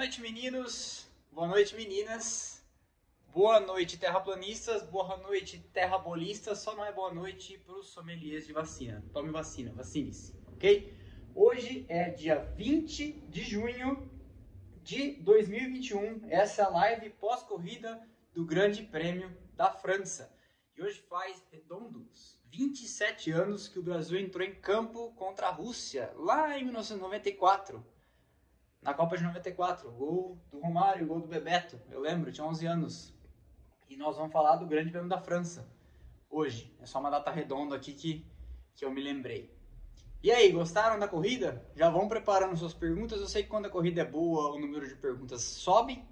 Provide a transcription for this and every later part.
noite, meninos. Boa noite, meninas. Boa noite, terraplanistas. Boa noite, terrabolistas. Só não é boa noite para os sommeliers de vacina. Tome vacina, vacine-se, ok? Hoje é dia 20 de junho de 2021. Essa é a live pós-corrida do Grande Prêmio da França. E hoje faz redondos 27 anos que o Brasil entrou em campo contra a Rússia, lá em 1994 na Copa de 94, gol do Romário, gol do Bebeto, eu lembro, tinha 11 anos. E nós vamos falar do Grande Prêmio da França, hoje. É só uma data redonda aqui que, que eu me lembrei. E aí, gostaram da corrida? Já vão preparando suas perguntas. Eu sei que quando a corrida é boa, o número de perguntas sobe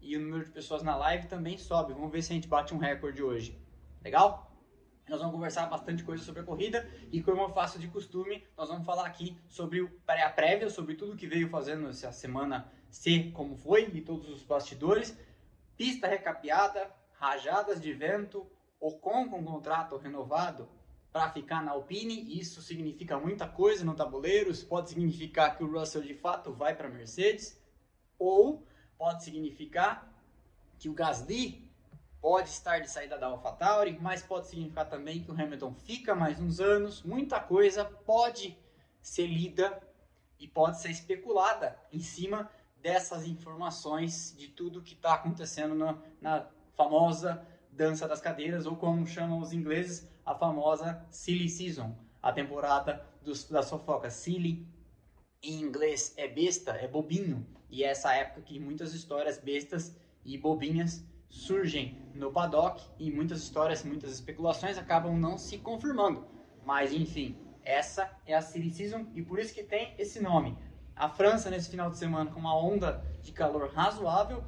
e o número de pessoas na live também sobe. Vamos ver se a gente bate um recorde hoje. Legal? Nós vamos conversar bastante coisa sobre a corrida e como eu faço de costume, nós vamos falar aqui sobre a prévia, sobre tudo que veio fazendo essa semana ser como foi e todos os bastidores, pista recapeada, rajadas de vento, Ocon com contrato renovado para ficar na Alpine, isso significa muita coisa no tabuleiro, isso pode significar que o Russell de fato vai para a Mercedes, ou pode significar que o Gasly pode estar de saída da AlphaTauri, mas pode significar também que o Hamilton fica mais uns anos. Muita coisa pode ser lida e pode ser especulada em cima dessas informações de tudo que está acontecendo na, na, famosa dança das cadeiras, ou como chamam os ingleses, a famosa Silly Season, a temporada dos, das. Silly em inglês é besta, é bobinho, e é essa época que muitas histórias bestas e bobinhas surgem no paddock e muitas histórias, muitas especulações acabam não se confirmando. Mas enfim, essa é a City Season e por isso que tem esse nome. A França nesse final de semana com uma onda de calor razoável,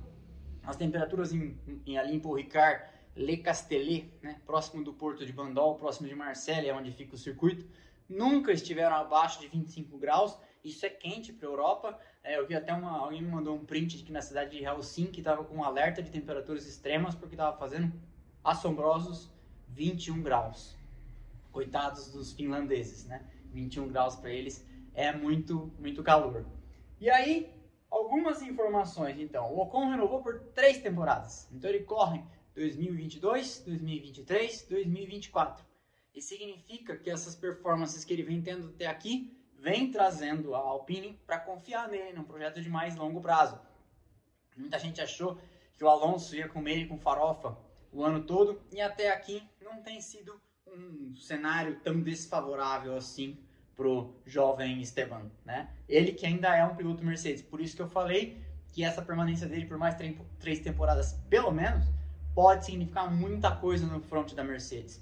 as temperaturas em, em ali em Paul Ricard, Le Castellet, né, próximo do porto de Bandol, próximo de Marseille, é onde fica o circuito, nunca estiveram abaixo de 25 graus. Isso é quente para a Europa. É, eu vi até uma, alguém me mandou um print que na cidade de Helsinki estava com um alerta de temperaturas extremas porque estava fazendo assombrosos 21 graus. Coitados dos finlandeses, né? 21 graus para eles é muito, muito calor. E aí, algumas informações então. O Ocon renovou por três temporadas. Então ele corre 2022, 2023, 2024. E significa que essas performances que ele vem tendo até aqui vem trazendo a Alpine para confiar nele num projeto de mais longo prazo. Muita gente achou que o Alonso ia comer ele com farofa o ano todo e até aqui não tem sido um cenário tão desfavorável assim pro jovem Esteban, né? Ele que ainda é um piloto Mercedes, por isso que eu falei que essa permanência dele por mais três temporadas, pelo menos, pode significar muita coisa no front da Mercedes.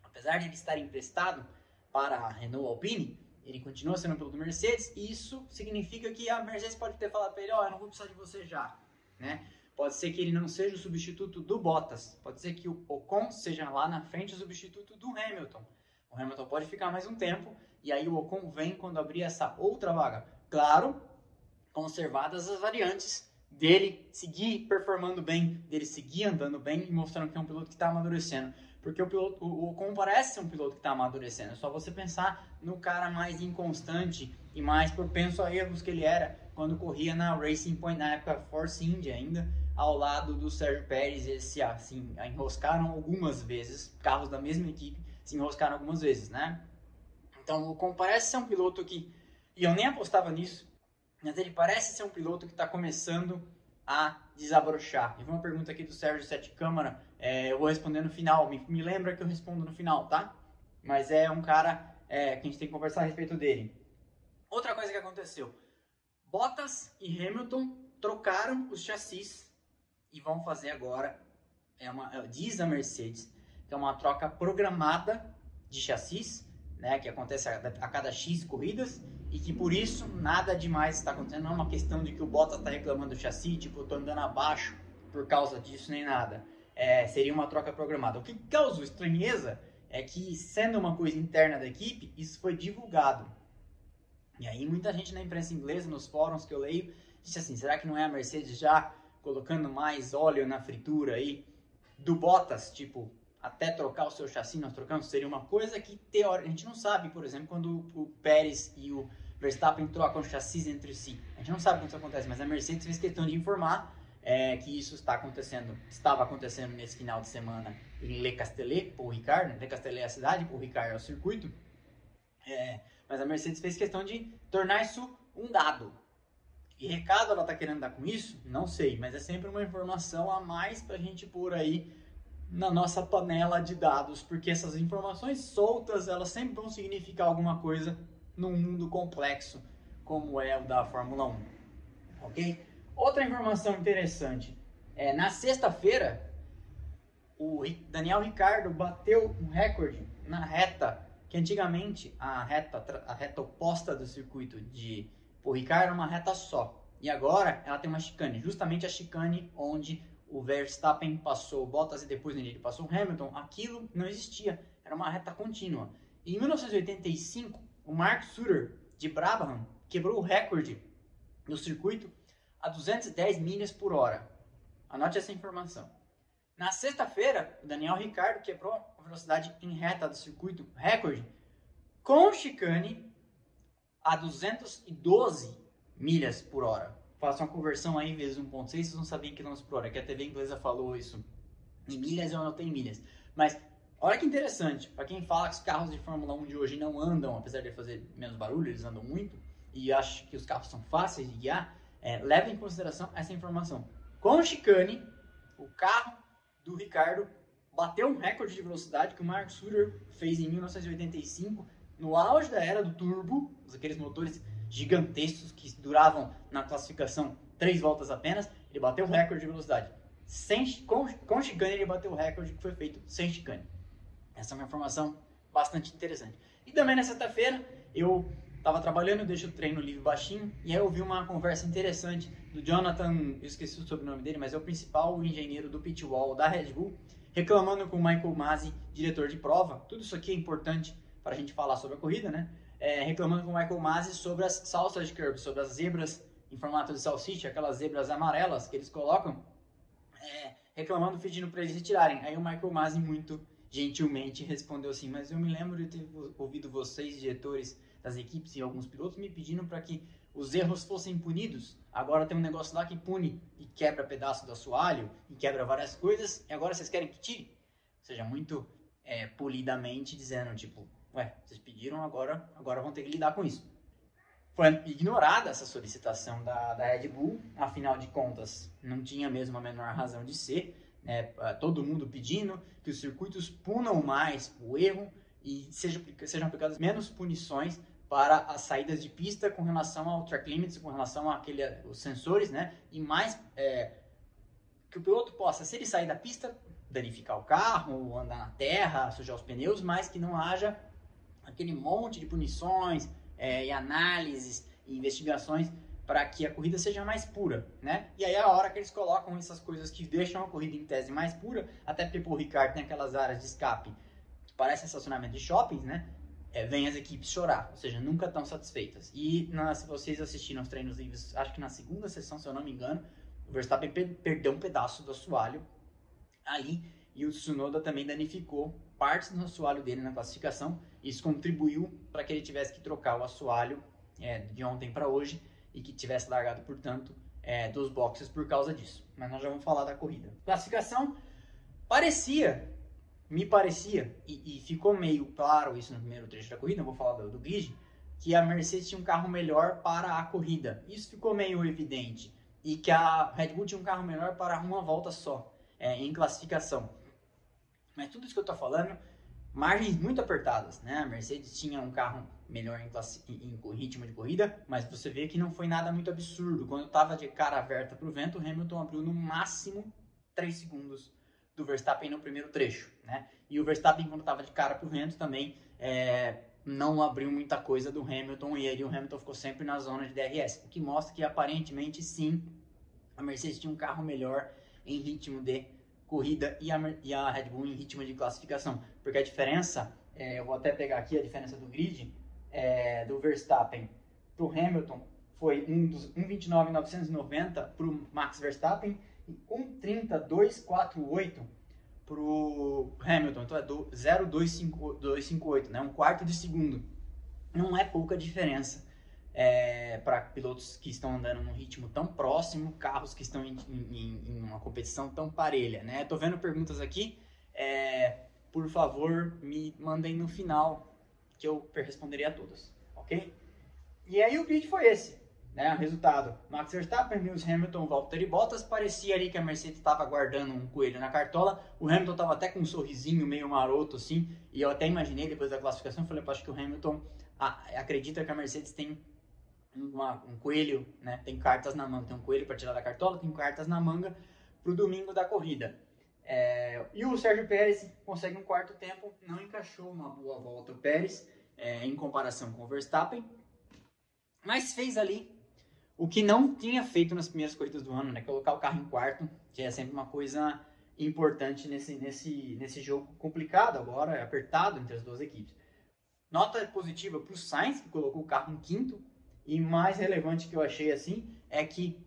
Apesar de ele estar emprestado para a Renault Alpine, ele continua sendo piloto Mercedes, e isso significa que a Mercedes pode ter falado para ele, ó, oh, eu não vou precisar de você já, né? Pode ser que ele não seja o substituto do Bottas, pode ser que o Ocon seja lá na frente o substituto do Hamilton. O Hamilton pode ficar mais um tempo, e aí o Ocon vem quando abrir essa outra vaga. Claro, conservadas as variantes dele seguir performando bem, dele seguir andando bem e mostrando que é um piloto que está amadurecendo. Porque o, piloto, o Ocon parece ser um piloto que está amadurecendo. É só você pensar no cara mais inconstante e mais propenso a erros que ele era quando corria na Racing Point, na época Force India ainda, ao lado do Sérgio Pérez. Eles se assim, enroscaram algumas vezes, carros da mesma equipe se enroscaram algumas vezes, né? Então o Ocon parece ser um piloto que, e eu nem apostava nisso, mas ele parece ser um piloto que está começando a desabrochar. E uma pergunta aqui do Sérgio Sete Câmara, é, eu vou responder no final, me, me, lembra que eu respondo no final, tá? Mas é um cara é, que a gente tem que conversar a respeito dele. Outra coisa que aconteceu, Bottas e Hamilton trocaram os chassis e vão fazer agora, é uma, é, diz a Mercedes, que é uma troca programada de chassis, né, que acontece a, a cada X corridas, e que por isso nada demais está acontecendo. Não é uma questão de que o Bottas está reclamando do chassi, tipo, eu andando abaixo por causa disso, nem nada. É, seria uma troca programada. O que causou estranheza é que, sendo uma coisa interna da equipe, isso foi divulgado. E aí muita gente na imprensa inglesa, nos fóruns que eu leio, disse assim, será que não é a Mercedes já colocando mais óleo na fritura aí do Bottas, tipo, até trocar o seu chassi, nós trocamos, seria uma coisa que teoricamente a gente não sabe, por exemplo, quando o Pérez e o Verstappen trocam chassis entre si. A gente não sabe como isso acontece, mas a Mercedes fez questão de informar é, que isso está acontecendo, estava acontecendo nesse final de semana em Le Castellet, por Ricard. Le Castellet é a cidade, por Ricard é o circuito. É, mas a Mercedes fez questão de tornar isso um dado. Que recado ela está querendo dar com isso? Não sei, mas é sempre uma informação a mais para a gente pôr aí na nossa panela de dados, porque essas informações soltas elas sempre vão significar alguma coisa num mundo complexo como é o da Fórmula 1, ok? Outra informação interessante. É na sexta-feira o Daniel Ricardo bateu um recorde na reta que antigamente a reta a reta oposta do circuito de o Ricardo era uma reta só. E agora ela tem uma chicane, justamente a chicane onde o Verstappen passou Bottas e depois ele passou o Hamilton, aquilo não existia, era uma reta contínua. E em 1985, o Mark Sutter de Brabham quebrou o recorde no circuito a 210 milhas por hora. Anote essa informação. Na sexta-feira, o Daniel Ricciardo quebrou a velocidade em reta do circuito recorde com chicane a 212 milhas por hora faça uma conversão aí vezes 1.6, vocês não sabiam quilômetros por hora, que a TV inglesa falou isso em milhas, eu anotei em milhas. Mas olha que interessante, para quem fala que os carros de Fórmula 1 de hoje não andam, apesar de fazer menos barulho, eles andam muito, e acha que os carros são fáceis de guiar, é, leve em consideração essa informação. Com o chicane, o carro do Ricardo bateu um recorde de velocidade que o Mark Sutter fez em 1985, no auge da era do turbo, aqueles motores gigantescos que duravam na classificação três voltas apenas, ele bateu o recorde de velocidade. Sem, com, com chicane, ele bateu o recorde que foi feito sem chicane. Essa é uma informação bastante interessante. E também na sexta-feira, eu estava trabalhando, deixo o treino livre baixinho, e aí eu vi uma conversa interessante do Jonathan, eu esqueci o sobrenome dele, mas é o principal engenheiro do pit wall da Red Bull, reclamando com o Michael Masi, diretor de prova. Tudo isso aqui é importante para a gente falar sobre a corrida, né? é, reclamando com o Michael Masi sobre as salsas curb, sobre as zebras em formato de salsicha, aquelas zebras amarelas que eles colocam, é, reclamando, pedindo para eles retirarem. Aí o Michael Masi muito gentilmente respondeu assim, mas eu me lembro de ter ouvido vocês, diretores das equipes e alguns pilotos, me pedindo para que os erros fossem punidos. Agora tem um negócio lá que pune e quebra pedaço do assoalho e quebra várias coisas, e agora vocês querem que tire? Ou seja, muito é, polidamente dizendo, tipo, Ué, vocês pediram, agora, agora vão ter que lidar com isso. Foi ignorada essa solicitação da, da Red Bull, afinal de contas, não tinha mesmo a menor razão de ser. Né? Todo mundo pedindo que os circuitos punam mais o erro e sejam, sejam aplicadas menos punições para as saídas de pista com relação ao track limits, com relação àquele, sensores, né? E mais é, que o piloto possa, se ele sair da pista, danificar o carro, andar na terra, sujar os pneus, mas que não haja aquele monte de punições é, e análises e investigações para que a corrida seja mais pura, né? E aí é a hora que eles colocam essas coisas que deixam a corrida em tese mais pura, até porque o Ricardo tem aquelas áreas de escape que parecem estacionamento de shoppings, né? É, vem as equipes chorar, ou seja, nunca estão satisfeitas. E na, se vocês assistiram os treinos livres, acho que na segunda sessão, se eu não me engano, o Verstappen per perdeu um pedaço do assoalho ali e o Tsunoda também danificou partes do assoalho dele na classificação. Isso contribuiu para que ele tivesse que trocar o assoalho é, de ontem para hoje e que tivesse largado, portanto, é, dos boxes por causa disso. Mas nós já vamos falar da corrida. Classificação parecia, me parecia, e, e ficou meio claro isso no primeiro trecho da corrida, não vou falar do, do grid, que a Mercedes tinha um carro melhor para a corrida. Isso ficou meio evidente. E que a Red Bull tinha um carro melhor para uma volta só, é, em classificação. Mas tudo isso que eu estou falando, margens muito apertadas, né? A Mercedes tinha um carro melhor em, em, em, ritmo de corrida, mas você vê que não foi nada muito absurdo. Quando estava de cara aberta para o vento, o Hamilton abriu no máximo 3 segundos do Verstappen no primeiro trecho, né? E o Verstappen, quando estava de cara para o vento, também é, não abriu muita coisa do Hamilton e o Hamilton ficou sempre na zona de DRS, o que mostra que aparentemente sim, a Mercedes tinha um carro melhor em ritmo de corrida e a, e a Red Bull em ritmo de classificação. Porque a diferença, é, eu vou até pegar aqui a diferença do grid, é, do Verstappen para o Hamilton foi 1,29,990 para o Max Verstappen e 1,3248 para o Hamilton. Então é 0,258, né? um quarto de segundo. Não é pouca diferença é, para pilotos que estão andando num ritmo tão próximo, carros que estão em, em, em uma competição tão parelha, né? Tô vendo perguntas aqui, é, por favor, me mandem no final, que eu responderei a todas, ok? E aí o vídeo foi esse, né? Resultado, Max Verstappen, Lewis Hamilton, Valtteri Bottas, parecia ali que a Mercedes estava guardando um coelho na cartola, o Hamilton estava até com um sorrisinho meio maroto assim, e eu até imaginei depois da classificação, falei, acho que o Hamilton acredita que a Mercedes tem uma, um coelho, né? Tem cartas na manga, tem um coelho para tirar da cartola, tem cartas na manga para o domingo da corrida. É, e o Sérgio Pérez consegue um quarto tempo, não encaixou uma boa volta o Pérez é, em comparação com o Verstappen, mas fez ali o que não tinha feito nas primeiras corridas do ano, né? Colocar o carro em quarto, que é sempre uma coisa importante nesse, nesse, nesse jogo complicado agora, apertado entre as duas equipes. Nota positiva para o Sainz, que colocou o carro em quinto, e mais relevante que eu achei assim é que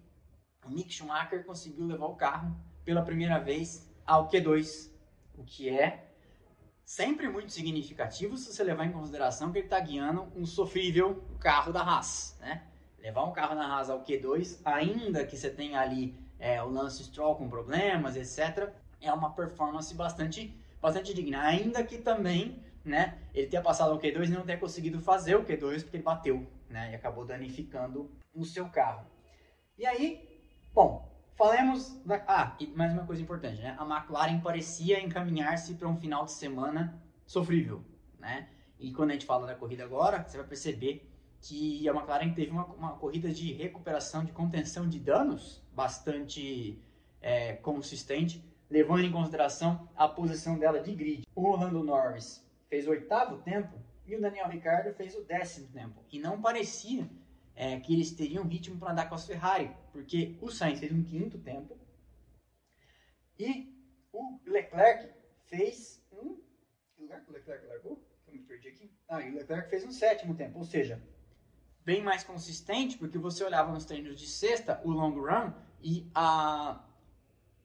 o Mick Schumacher conseguiu levar o carro pela primeira vez ao Q2, o que é sempre muito significativo se você levar em consideração que ele está guiando um sofrível carro da Haas, né? Levar um carro da Haas ao Q2, ainda que você tenha ali é, o Lance Stroll com problemas, etc., é uma performance bastante, bastante digna. Ainda que também né, ele tenha passado ao Q2 e não tenha conseguido fazer o Q2 porque ele bateu né, e acabou danificando o seu carro. E aí, bom, falemos da... Ah, e mais uma coisa importante, né? A McLaren parecia encaminhar-se para um final de semana sofrível, né? E quando a gente fala da corrida agora, você vai perceber que a McLaren teve uma, uma corrida de recuperação, de contenção de danos bastante é, consistente, levando em consideração a posição dela de grid. O Orlando Norris fez o oitavo tempo e o Daniel Ricciardo fez o décimo tempo. E não parecia é, que eles teriam ritmo para andar com as Ferrari, porque o Sainz fez um quinto tempo e o Leclerc fez um. Lugar que o Leclerc largou? Eu me perdi aqui. Ah, e o Leclerc fez um sétimo tempo, ou seja, bem mais consistente, porque você olhava nos treinos de sexta, o long run, e a,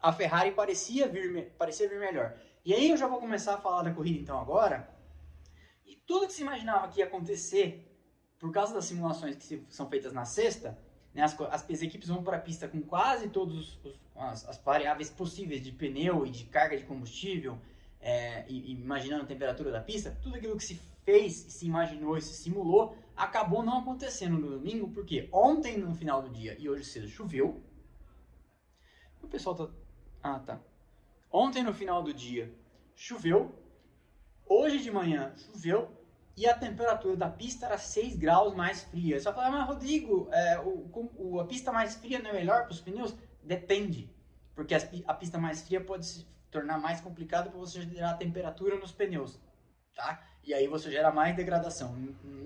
a Ferrari parecia vir, parecia vir melhor. E aí eu já vou começar a falar da corrida então agora, tudo que se imaginava que ia acontecer por causa das simulações que são feitas na sexta, né, as, as, as, equipes vão para a pista com quase todas as, variáveis possíveis de pneu e de carga de combustível, é, e, e, imaginando a temperatura da pista, tudo aquilo que se fez, se imaginou e se simulou, acabou não acontecendo no domingo, porque ontem no final do dia e hoje cedo choveu. O pessoal tá. Ah, tá. Ontem no final do dia choveu. Hoje de manhã choveu e a temperatura da pista era 6 graus mais fria. Só falar, mas Rodrigo, é, o, o, a pista mais fria não é melhor para os pneus? Depende, porque a, a, pista mais fria pode se tornar mais complicado para você gerar temperatura nos pneus, tá? E aí você gera mais degradação.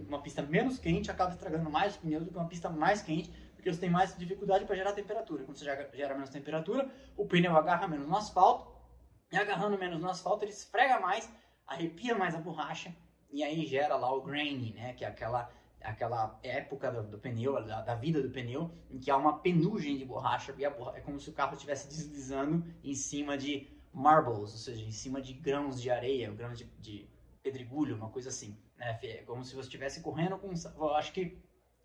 Uma pista menos quente acaba estragando mais os pneus do que uma pista mais quente, porque você tem mais dificuldade para gerar temperatura. Quando você gera menos temperatura, o pneu agarra menos no asfalto, e agarrando menos no asfalto, ele esfrega mais, arrepia mais a borracha, e aí gera lá o grain, né? Que é aquela, aquela época do, do pneu, da, da, vida do pneu, em que há uma penugem de borracha, e borracha, é como se o carro estivesse deslizando em cima de marbles, ou seja, em cima de grãos de areia, grãos de, de pedregulho, uma coisa assim. Né? Como se você estivesse correndo com. Eu acho que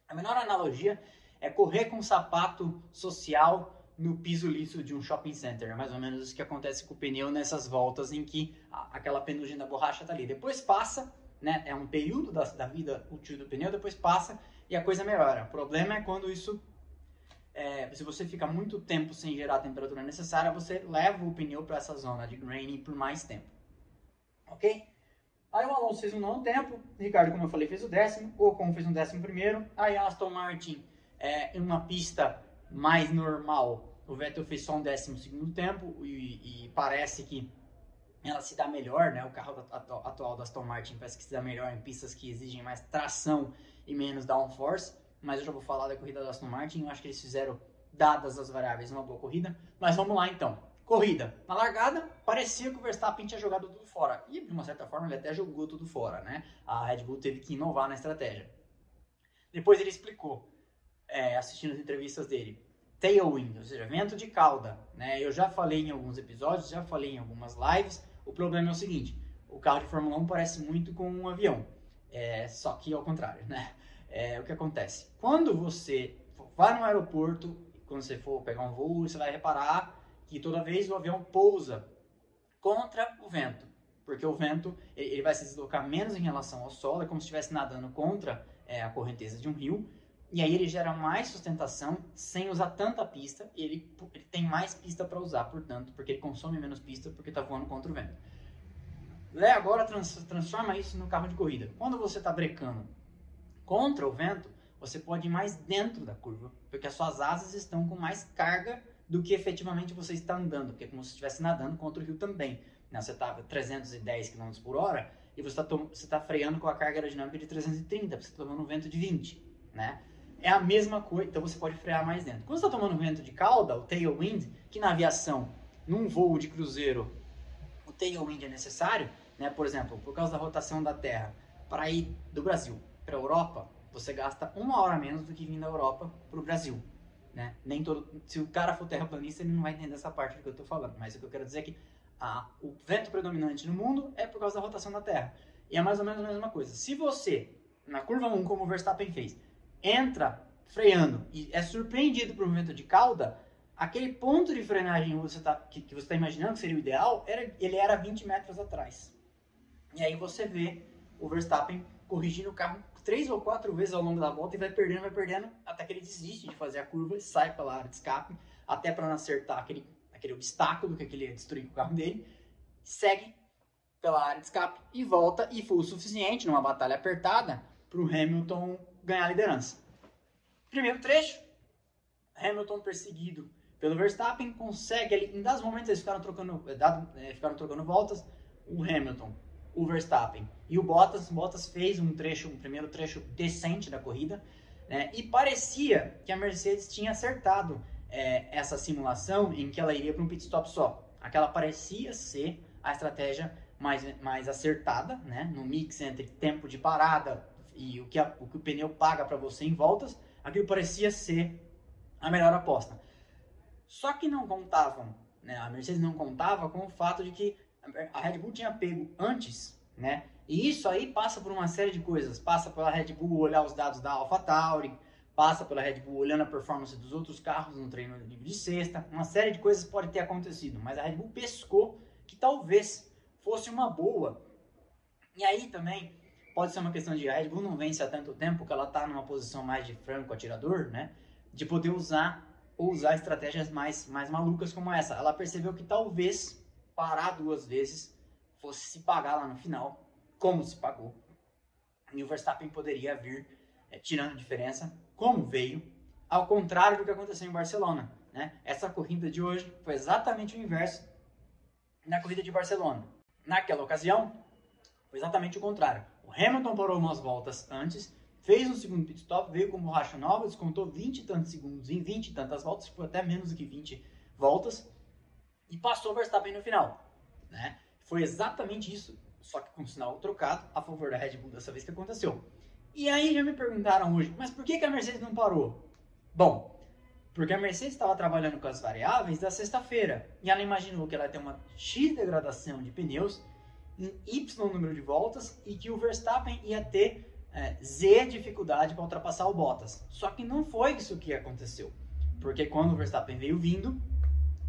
a menor analogia é correr com um sapato social no piso liso de um shopping center. É mais ou menos isso que acontece com o pneu nessas voltas em que aquela penugem da borracha está ali. Depois passa, né? É um período da, da vida útil do pneu, depois passa e a coisa melhora. O problema é quando isso é, se você fica muito tempo sem gerar a temperatura necessária, você leva o pneu para essa zona de graining por mais tempo. Ok? Aí o Alonso fez um nono tempo, Ricardo, como eu falei, fez o décimo, o Ocon fez um décimo primeiro, aí Aston Martin, é, em uma pista mais normal, o Vettel fez só um décimo segundo tempo e, e parece que ela se dá melhor, né? O carro atual da Aston Martin parece que se dá melhor em pistas que exigem mais tração e menos downforce. Mas eu já vou falar da corrida da Aston Martin. Eu acho que eles fizeram, dadas as variáveis, uma boa corrida. Mas vamos lá então. Corrida. Na largada, parecia que o Verstappen tinha jogado tudo fora. E de uma certa forma ele até jogou tudo fora, né? A Red Bull teve que inovar na estratégia. Depois ele explicou, é, assistindo as entrevistas dele, tailwind, ou seja, vento de cauda. Né? Eu já falei em alguns episódios, já falei em algumas lives. O problema é o seguinte: o carro de Fórmula 1 parece muito com um avião, é, só que ao contrário, né? é, o que acontece? Quando você vai no aeroporto, quando você for pegar um voo, você vai reparar que toda vez o avião pousa contra o vento, porque o vento ele vai se deslocar menos em relação ao solo, é como se estivesse nadando contra é, a correnteza de um rio, e aí ele gera mais sustentação sem usar tanta pista, e ele, ele tem mais pista para usar, portanto, porque ele consome menos pista porque está voando contra o vento. Lé agora trans, transforma isso no carro de corrida. Quando você está brecando contra o vento, você pode ir mais dentro da curva, porque as suas asas estão com mais carga do que efetivamente você está andando, porque é como se estivesse nadando contra o rio também. Né? Você está 310 km por hora e você está tá freando com a carga aerodinâmica de 330, você está tomando um vento de 20, né? É a mesma coisa, então você pode frear mais dentro. Quando você está tomando vento de cauda, o tailwind, que na aviação, num voo de cruzeiro, o tailwind é necessário, né? Por exemplo, por causa da rotação da Terra, para ir do Brasil para a Europa, você gasta uma hora menos do que vir da Europa para o Brasil. Né? Nem todo, se o cara for terraplanista, ele não vai entender essa parte que eu estou falando. Mas o que eu quero dizer é que a, o vento predominante no mundo é por causa da rotação da Terra. E é mais ou menos a mesma coisa. Se você, na curva 1, como o Verstappen fez, entra freando e é surpreendido por um vento de cauda, aquele ponto de frenagem que você está tá imaginando que seria o ideal, era, ele era 20 metros atrás. E aí você vê o Verstappen corrigindo o carro três ou quatro vezes ao longo da volta e vai perdendo, vai perdendo, até que ele desiste de fazer a curva e sai pela área de escape, até para não acertar aquele, aquele obstáculo que aquele destruir o carro dele, segue pela área de escape e volta, e foi o suficiente numa batalha apertada para o Hamilton ganhar a liderança. Primeiro trecho, Hamilton perseguido pelo Verstappen, consegue ali, em dados momentos eles ficaram trocando, eh, é, ficaram trocando voltas, o Hamilton o Verstappen. E o Bottas, Bottas fez um trecho, um primeiro trecho decente da corrida, né? E parecia que a Mercedes tinha acertado é, essa simulação em que ela iria para um pit stop só. Aquela parecia ser a estratégia mais, mais acertada, né? No mix entre tempo de parada e o que, a, o, que o pneu paga para você em voltas, aquilo parecia ser a melhor aposta. Só que não contavam, né? A Mercedes não contava com o fato de que a Red Bull tinha pego antes, né? E isso aí passa por uma série de coisas. Passa pela Red Bull olhar os dados da AlphaTauri, passa pela Red Bull olhando a performance dos outros carros no treino livre de sexta. Uma série de coisas pode ter acontecido, mas a Red Bull pescou que talvez fosse uma boa. E aí também pode ser uma questão de a Red Bull não vence há tanto tempo que ela está numa posição mais de franco atirador, né? De poder usar ou usar estratégias mais, mais malucas como essa. Ela percebeu que talvez parar duas vezes fosse se pagar lá no final, como se pagou. E o Verstappen poderia vir é, tirando diferença, como veio, ao contrário do que aconteceu em Barcelona. Né? Essa corrida de hoje foi exatamente o inverso na corrida de Barcelona. Naquela ocasião, foi exatamente o contrário. O Hamilton parou umas voltas antes, fez um segundo pit stop, veio com borracha nova, descontou 20 e tantos segundos em 20 e tantas voltas, foi até menos do que 20 voltas, e passou o Verstappen no final. Né? Foi exatamente isso, só que com sinal trocado a favor da Red Bull dessa vez que aconteceu. E aí já me perguntaram hoje, mas por que, que a Mercedes não parou? Bom, porque a Mercedes estava trabalhando com as variáveis da sexta-feira e ela imaginou que ela ter uma X degradação de pneus em Y número de voltas e que o Verstappen ia ter é, Z dificuldade para ultrapassar o Bottas. Só que não foi isso que aconteceu. Porque quando o Verstappen veio vindo,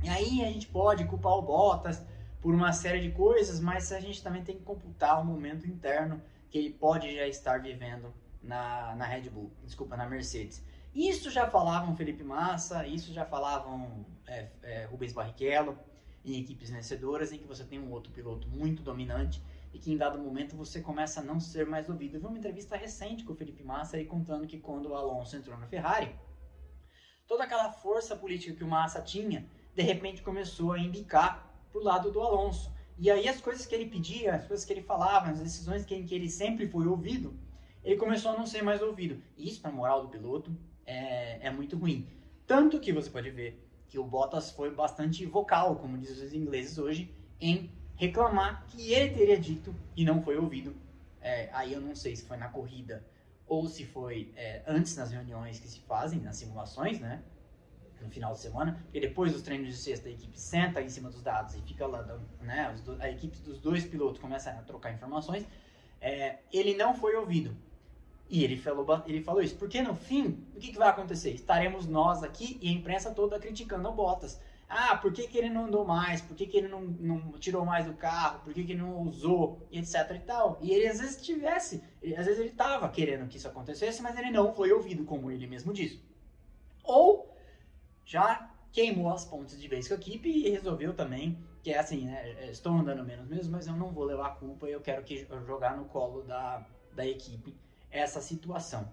e aí a gente pode culpar o Bottas por uma série de coisas, mas a gente também tem que computar o momento interno que ele pode já estar vivendo na, na Red Bull, desculpa, na Mercedes. Isso já falavam Felipe Massa, isso já falavam é, é, Rubens Barrichello em equipes vencedoras, em que você tem um outro piloto muito dominante e que em dado momento você começa a não ser mais ouvido. Eu vi uma entrevista recente com o Felipe Massa aí contando que quando o Alonso entrou na Ferrari, toda aquela força política que o Massa tinha de repente começou a indicar para o lado do Alonso. E aí as coisas que ele pedia, as coisas que ele falava, as decisões que, em que ele sempre foi ouvido, ele começou a não ser mais ouvido. E isso, para moral do piloto, é, é muito ruim. Tanto que você pode ver que o Bottas foi bastante vocal, como dizem os ingleses hoje, em reclamar que ele teria dito e não foi ouvido. É, aí eu não sei se foi na corrida ou se foi é, antes nas reuniões que se fazem, nas simulações, né? No final de semana, porque depois dos treinos de sexta a equipe senta em cima dos dados e fica lá, né, a equipe dos dois pilotos começa a trocar informações, é, ele não foi ouvido. E ele falou, ele falou isso, porque no fim, o que, que vai acontecer? Estaremos nós aqui e a imprensa toda criticando o Bottas. Ah, por que, que ele não andou mais? Por que, que ele não, não tirou mais do carro? Por que, que ele não usou? E etc e tal. E ele às vezes tivesse, ele, às vezes ele estava querendo que isso acontecesse, mas ele não foi ouvido, como ele mesmo disse. Ou já queimou as pontes de vez com a equipe e resolveu também que é assim, né? É, estou andando menos mesmo, mas eu não vou levar a culpa, eu quero que jogar no colo da, da equipe essa situação.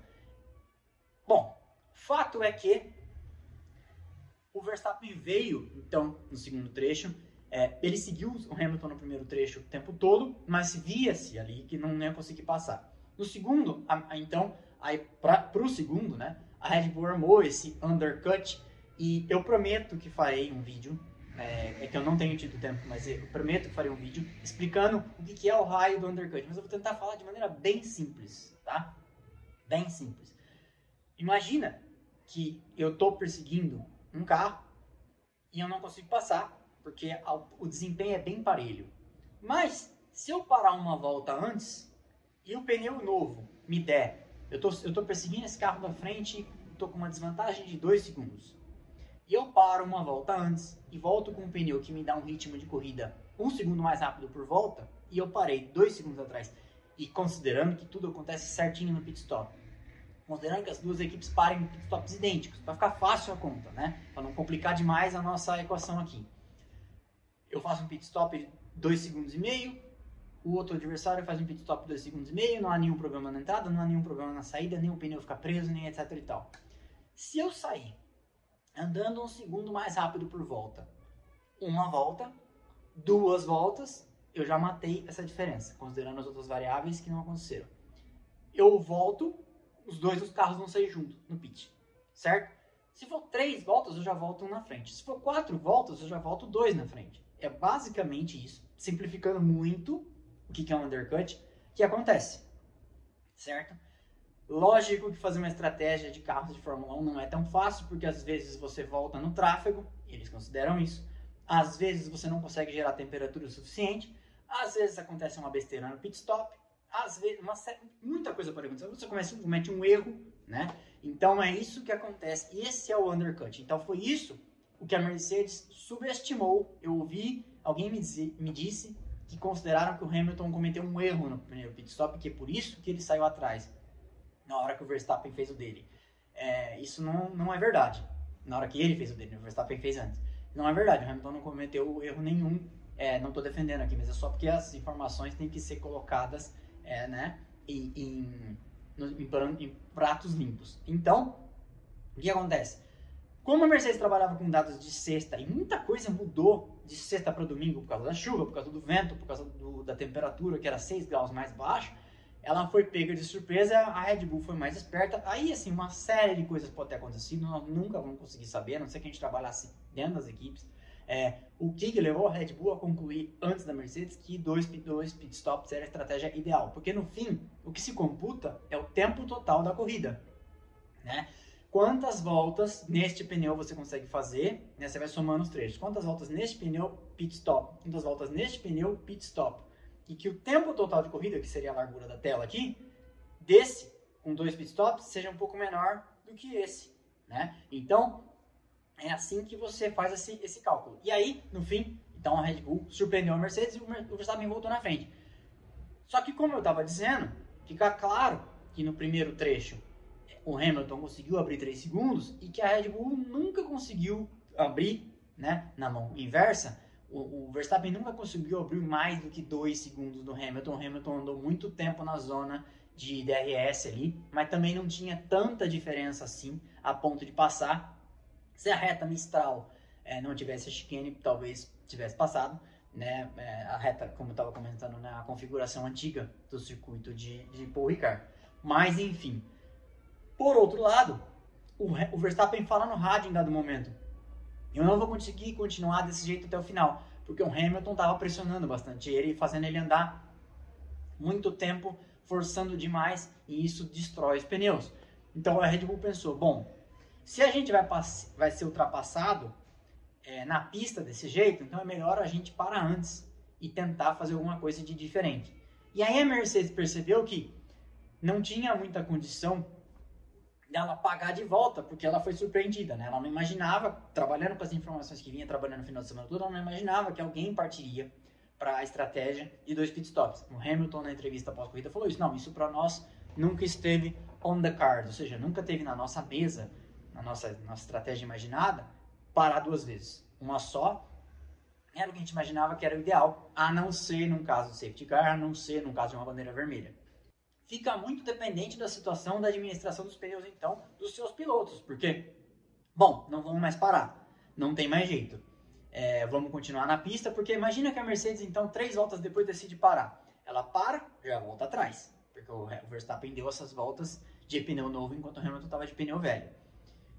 Bom, fato é que o Verstappen veio, então, no segundo trecho. É, ele seguiu o Hamilton no primeiro trecho o tempo todo, mas via-se ali que não ia conseguir passar. No segundo, a, a, então, para o segundo, né, a Red Bull armou esse undercut e eu prometo que farei um vídeo, é, é, que eu não tenho tido tempo, mas eu prometo que farei um vídeo explicando o que, que é o raio do undercut. Mas eu vou tentar falar de maneira bem simples, tá? Bem simples. Imagina que eu estou perseguindo um carro e eu não consigo passar, porque o desempenho é bem parelho. Mas, se eu parar uma volta antes e o pneu novo me der, eu tô, eu tô perseguindo esse carro da frente, estou com uma desvantagem de 2 segundos. E eu paro uma volta antes e volto com um pneu que me dá um ritmo de corrida um segundo mais rápido por volta, e eu parei 2 segundos atrás. E considerando que tudo acontece certinho no pit stop, considerando que as duas equipes parem em pitstops idênticos, para ficar fácil a conta, né? Para não complicar demais a nossa equação aqui. Eu faço um pit stop de 2 segundos e meio, o outro adversário faz um pit stop de 2 segundos e meio, não há nenhum problema na entrada, não há nenhum problema na saída, nem o pneu ficar preso, nem etc e tal. Se eu sair andando um segundo mais rápido por volta, uma volta, duas voltas, eu já matei essa diferença, considerando as outras variáveis que não aconteceram. Eu volto os dois dos carros vão sair junto no pit, certo? Se for três voltas, eu já volto um na frente. Se for quatro voltas, eu já volto dois na frente. É basicamente isso, simplificando muito o que é um undercut, que acontece, certo? Lógico que fazer uma estratégia de carros de Fórmula 1 não é tão fácil, porque às vezes você volta no tráfego, eles consideram isso. Às vezes você não consegue gerar temperatura suficiente. Às vezes acontece uma besteira no pit stop às vezes, uma, muita coisa pode acontecer. Você começa, comete um erro, né? Então é isso que acontece. Esse é o undercut. Então foi isso o que a Mercedes subestimou. Eu ouvi, alguém me, dizer, me disse que consideraram que o Hamilton cometeu um erro no primeiro pit stop, que é por isso que ele saiu atrás na hora que o Verstappen fez o dele. É, isso não, não é verdade. Na hora que ele fez o dele, o Verstappen fez antes. Não é verdade, o Hamilton não cometeu erro nenhum. É, não estou defendendo aqui, mas é só porque as informações têm que ser colocadas é, né, em, em, em, em pratos limpos. Então, o que acontece? Como a Mercedes trabalhava com dados de sexta e muita coisa mudou de sexta para domingo por causa da chuva, por causa do vento, por causa do, da temperatura que era 6 graus mais baixo, ela foi pega de surpresa, a Red Bull foi mais esperta. Aí, assim, uma série de coisas pode ter acontecido, nós nunca vamos conseguir saber, a não ser que a gente trabalhasse dentro das equipes. É, o que, que levou a Red Bull a concluir antes da Mercedes que dois, dois pitstops era a estratégia ideal? Porque no fim, o que se computa é o tempo total da corrida. Né? Quantas voltas neste pneu você consegue fazer? Né? Você vai somando os trechos. Quantas voltas neste pneu, pit stop? Quantas voltas neste pneu, pit stop? E que o tempo total de corrida, que seria a largura da tela aqui, desse, com dois pit stops, seja um pouco menor do que esse. Né? Então, é assim que você faz esse, esse cálculo. E aí, no fim, então a Red Bull surpreendeu a Mercedes e o Verstappen voltou na frente. Só que, como eu estava dizendo, fica claro que no primeiro trecho o Hamilton conseguiu abrir 3 segundos e que a Red Bull nunca conseguiu abrir né, na mão inversa. O, o Verstappen nunca conseguiu abrir mais do que 2 segundos do Hamilton. O Hamilton andou muito tempo na zona de DRS ali, mas também não tinha tanta diferença assim a ponto de passar se a reta Mistral é, não tivesse a chicane, talvez tivesse passado. Né, é, a reta, como eu estava comentando, na configuração antiga do circuito de, de Paul Ricard. Mas, enfim. Por outro lado, o, o Verstappen fala no rádio em dado momento. Eu não vou conseguir continuar desse jeito até o final. Porque o Hamilton estava pressionando bastante ele, fazendo ele andar muito tempo, forçando demais, e isso destrói os pneus. Então a Red Bull pensou, bom, se a gente vai, vai ser ultrapassado é, na pista desse jeito, então é melhor a gente parar antes e tentar fazer alguma coisa de diferente. E aí a Mercedes percebeu que não tinha muita condição dela pagar de volta, porque ela foi surpreendida, né? Ela não imaginava, trabalhando com as informações que vinha trabalhando no final de semana todo, ela não imaginava que alguém partiria para a estratégia de dois pitstops. O Hamilton, na entrevista pós-corrida, falou isso. Não, isso para nós nunca esteve on the card, ou seja, nunca teve na nossa mesa, na nossa, nossa estratégia imaginada, parar duas vezes. Uma só era o que a gente imaginava que era o ideal, a não ser num caso de safety car, a não ser num caso de uma bandeira vermelha. Fica muito dependente da situação da administração dos pneus, então, dos seus pilotos, porque, bom, não vamos mais parar, não tem mais jeito. É, vamos continuar na pista, porque imagina que a Mercedes, então, três voltas depois decide parar. Ela para, já volta atrás, porque o Verstappen deu essas voltas de pneu novo enquanto o Hamilton estava de pneu velho.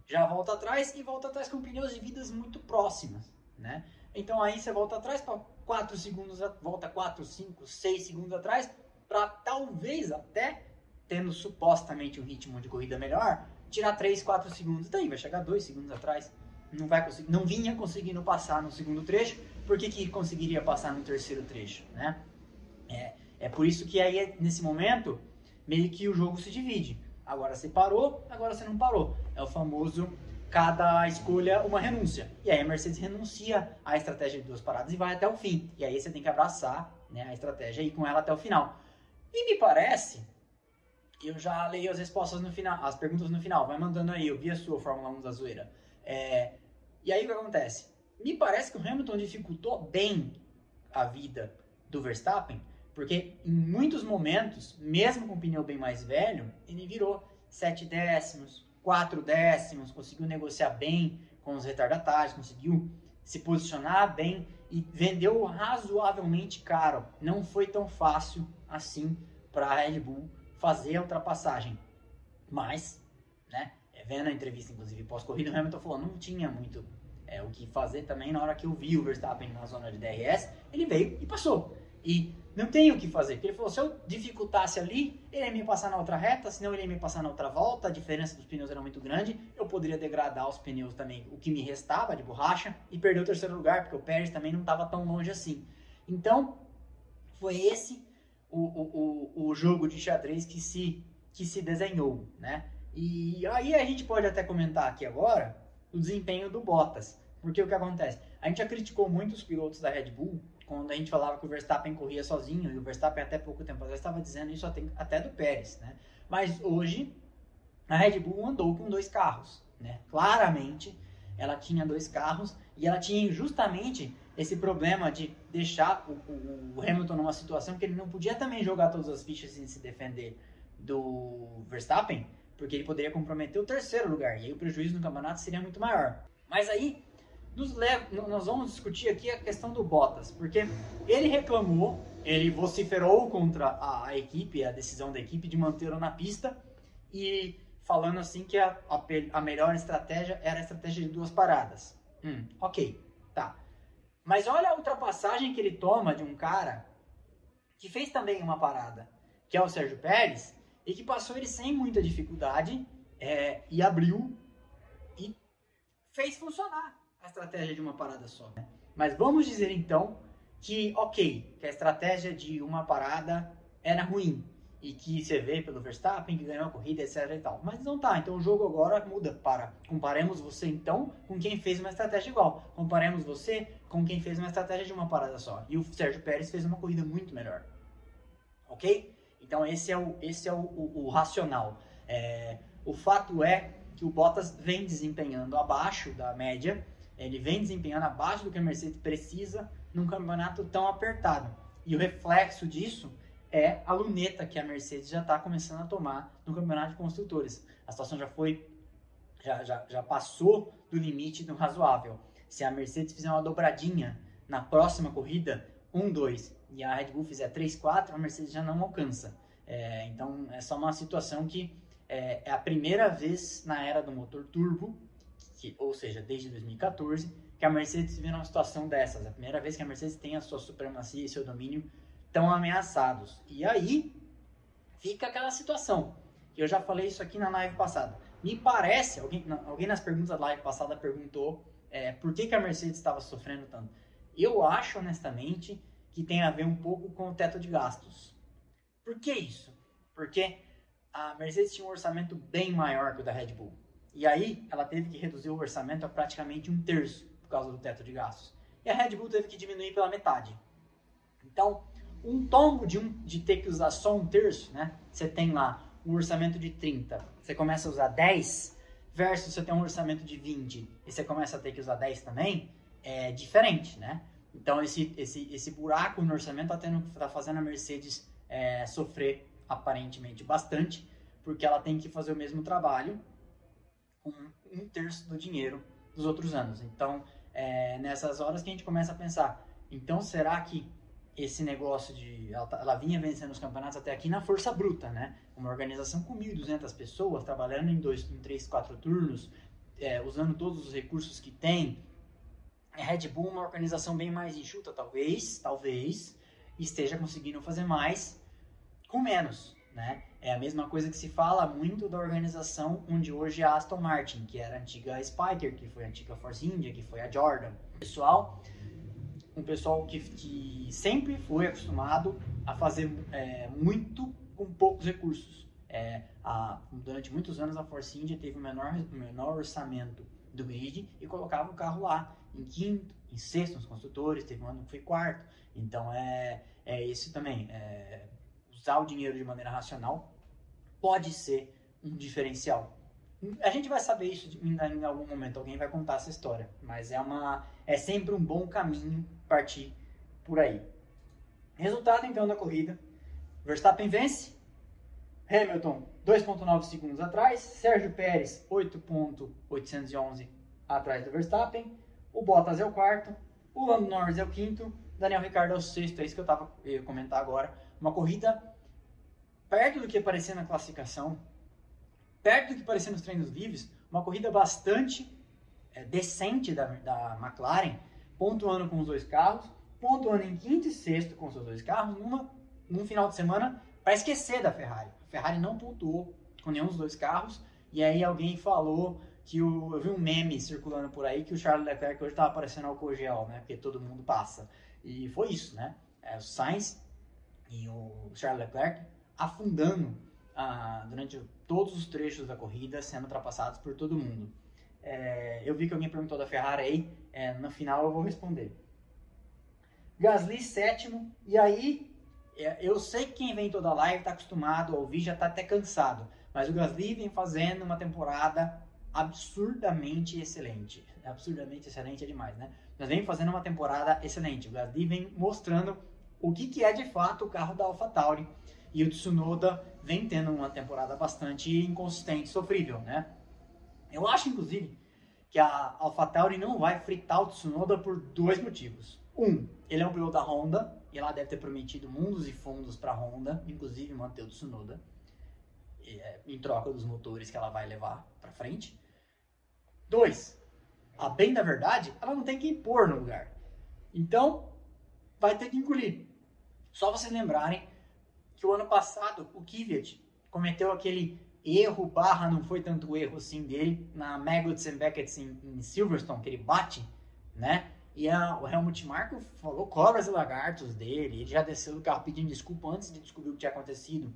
Já volta atrás e volta atrás com pneus de vidas muito próximas, né? Então aí você volta atrás para 4 segundos, volta 4, 5, 6 segundos atrás, para talvez até, tendo supostamente um ritmo de corrida melhor, tirar 3, 4 segundos. Daí vai chegar 2 segundos atrás. Não, vai conseguir, não vinha conseguindo passar no segundo trecho, por que, que conseguiria passar no terceiro trecho? Né? É, é por isso que aí, nesse momento, meio que o jogo se divide. Agora você parou, agora você não parou. É o famoso cada escolha uma renúncia. E aí a Mercedes renuncia à estratégia de duas paradas e vai até o fim. E aí você tem que abraçar né, a estratégia e ir com ela até o final. E me parece, eu já leio as respostas no final, as perguntas no final, vai mandando aí, eu vi a sua Fórmula 1 da zoeira. É, e aí o que acontece? Me parece que o Hamilton dificultou bem a vida do Verstappen, porque em muitos momentos, mesmo com o pneu bem mais velho, ele virou 7 décimos, 4 décimos, conseguiu negociar bem com os retardatários, conseguiu se posicionar bem e vendeu razoavelmente caro. Não foi tão fácil assim para a Red Bull fazer a ultrapassagem. Mas, né, é, vendo a entrevista, inclusive pós-corrida, o Hamilton falou: não tinha muito é, o que fazer também. Na hora que eu vi o Verstappen na zona de DRS, ele veio e passou. E não tem o que fazer. Porque ele falou, se eu dificultasse ali, ele ia me passar na outra reta, senão ele ia me passar na outra volta, a diferença dos pneus era muito grande, eu poderia degradar os pneus também, o que me restava de borracha, e perder o terceiro lugar, porque o Pérez também não estava tão longe assim. Então, foi esse o, o, o, jogo de xadrez que se, que se desenhou, né? E aí a gente pode até comentar aqui agora o desempenho do Bottas. Porque o que acontece? A gente já criticou muito os pilotos da Red Bull quando a gente falava que o Verstappen corria sozinho, e o Verstappen até pouco tempo atrás estava dizendo isso até do Pérez, né? Mas hoje a Red Bull andou com dois carros, né? Claramente ela tinha dois carros e ela tinha justamente esse problema de deixar o, o, o Hamilton numa situação que ele não podia também jogar todas as fichas e se defender do Verstappen, porque ele poderia comprometer o terceiro lugar e aí o prejuízo no campeonato seria muito maior. Mas aí leva, nós vamos discutir aqui a questão do Bottas, porque ele reclamou, ele vociferou contra a, a equipe, a decisão da equipe de mantê-lo na pista e falando assim que a, a, a, melhor estratégia era a estratégia de duas paradas. Hum, ok, tá. Mas olha a ultrapassagem que ele toma de um cara que fez também uma parada, que é o Sérgio Pérez, e que passou ele sem muita dificuldade é, e abriu e fez funcionar a estratégia de uma parada só. Né? Mas vamos dizer então que, ok, que a estratégia de uma parada era ruim e que você vê pelo Verstappen que ganhou a corrida, etc e tal. Mas não tá, então o jogo agora muda para comparemos você então com quem fez uma estratégia igual. Comparemos você com quem fez uma estratégia de uma parada só. E o Sérgio Pérez fez uma corrida muito melhor. OK? Então esse é o esse é o, o, o racional. É, o fato é que o Bottas vem desempenhando abaixo da média ele vem desempenhando abaixo do que a Mercedes precisa num campeonato tão apertado. E o reflexo disso é a luneta que a Mercedes já está começando a tomar no campeonato de construtores. A situação já foi, já, já, já passou do limite do razoável. Se a Mercedes fizer uma dobradinha na próxima corrida, 1, 2, e a Red Bull fizer 3, 4, a Mercedes já não alcança. É, então é só uma situação que é, é a primeira vez na era do motor turbo que, ou seja, desde 2014, que a Mercedes vive numa situação dessas. É a primeira vez que a Mercedes tem a sua supremacia e seu domínio tão ameaçados. E aí fica aquela situação. Eu já falei isso aqui na live passada. Me parece, alguém, alguém nas perguntas da live passada perguntou é, por que, que a Mercedes estava sofrendo tanto. Eu acho, honestamente, que tem a ver um pouco com o teto de gastos. Por que isso? Porque a Mercedes tinha um orçamento bem maior que o da Red Bull. E aí ela teve que reduzir o orçamento a praticamente um terço por causa do teto de gastos. E a Red Bull teve que diminuir pela metade. Então, um tombo de, um, de ter que usar só um terço, né? Você tem lá um orçamento de 30, você começa a usar 10, versus você tem um orçamento de 20 e você começa a ter que usar 10 também, é diferente, né? Então esse, esse, esse buraco no orçamento está tá fazendo a Mercedes é, sofrer aparentemente bastante, porque ela tem que fazer o mesmo trabalho com um terço do dinheiro dos outros anos. Então é nessas horas que a gente começa a pensar, então será que esse negócio de. Ela, tá, ela, vinha vencendo os campeonatos até aqui na força bruta, né? Uma organização com 1.200 pessoas, trabalhando em, dois, em três, quatro turnos, é, usando todos os recursos que tem. A Red Bull, uma organização bem mais enxuta, talvez, talvez, esteja conseguindo fazer mais com menos, né? É a mesma coisa que se fala muito da organização onde hoje é a Aston Martin, que era a antiga Spiker, que foi a antiga Force India, que foi a Jordan. Pessoal, um pessoal que, que sempre foi acostumado a fazer é, muito com poucos recursos. É, a, durante muitos anos a Force India teve o menor, menor orçamento do grid e colocava o carro lá em quinto, em sexto nos construtores, teve um ano que foi quarto. Então é, é isso também. É, usar o dinheiro de maneira racional pode ser um diferencial. A gente vai saber isso em, em algum momento, alguém vai contar essa história, mas é uma é sempre um bom caminho partir por aí. Resultado então da corrida: Verstappen vence, Hamilton 2,9 segundos atrás, Sérgio Pérez 8,811 atrás do Verstappen, o Bottas é o quarto, o Lando Norris é o quinto, Daniel Ricciardo é o sexto, é isso que eu estava comentar agora. Uma corrida perto do que aparecia na classificação, perto do que aparecia nos treinos livres, uma corrida bastante é, decente da, da McLaren, pontuando com os dois carros, pontuando em quinto e sexto com seus dois carros, numa, num final de semana para esquecer da Ferrari. A Ferrari não pontuou com nenhum dos dois carros, e aí alguém falou que o, eu vi um meme circulando por aí que o Charles Leclerc hoje estava aparecendo álcool gel, né? Porque todo mundo passa. E foi isso, né? É, o Sainz e o Charles Leclerc afundando ah, durante todos os trechos da corrida, sendo ultrapassados por todo mundo. É, eu vi que alguém perguntou da Ferrari aí, é, no final eu vou responder. Gasly sétimo, e aí é, eu sei que quem vem toda live está acostumado a ouvir, já está até cansado, mas o Gasly vem fazendo uma temporada absurdamente excelente. Absurdamente excelente é demais, né? Mas vem fazendo uma temporada excelente. O Gasly vem mostrando o que, que é de fato o carro da AlphaTauri. E o Tsunoda vem tendo uma temporada bastante inconsistente, sofrível, né? Eu acho, inclusive, que a AlphaTauri não vai fritar o Tsunoda por dois motivos. Um, ele é um piloto da Honda, e ela deve ter prometido mundos e fundos para a Honda, inclusive manter o Tsunoda, é, em troca dos motores que ela vai levar para frente. Dois, a bem da verdade, ela não tem que impor no lugar. Então, vai ter que engolir. Só vocês lembrarem que o ano passado o Kvyat cometeu aquele erro barra não foi tanto erro assim dele na Maggots and Beckett em, em, Silverstone, que ele bate, né? E a, o Helmut Marko falou cobras e lagartos dele, ele já desceu do carro pedindo desculpa antes de descobrir o que tinha acontecido.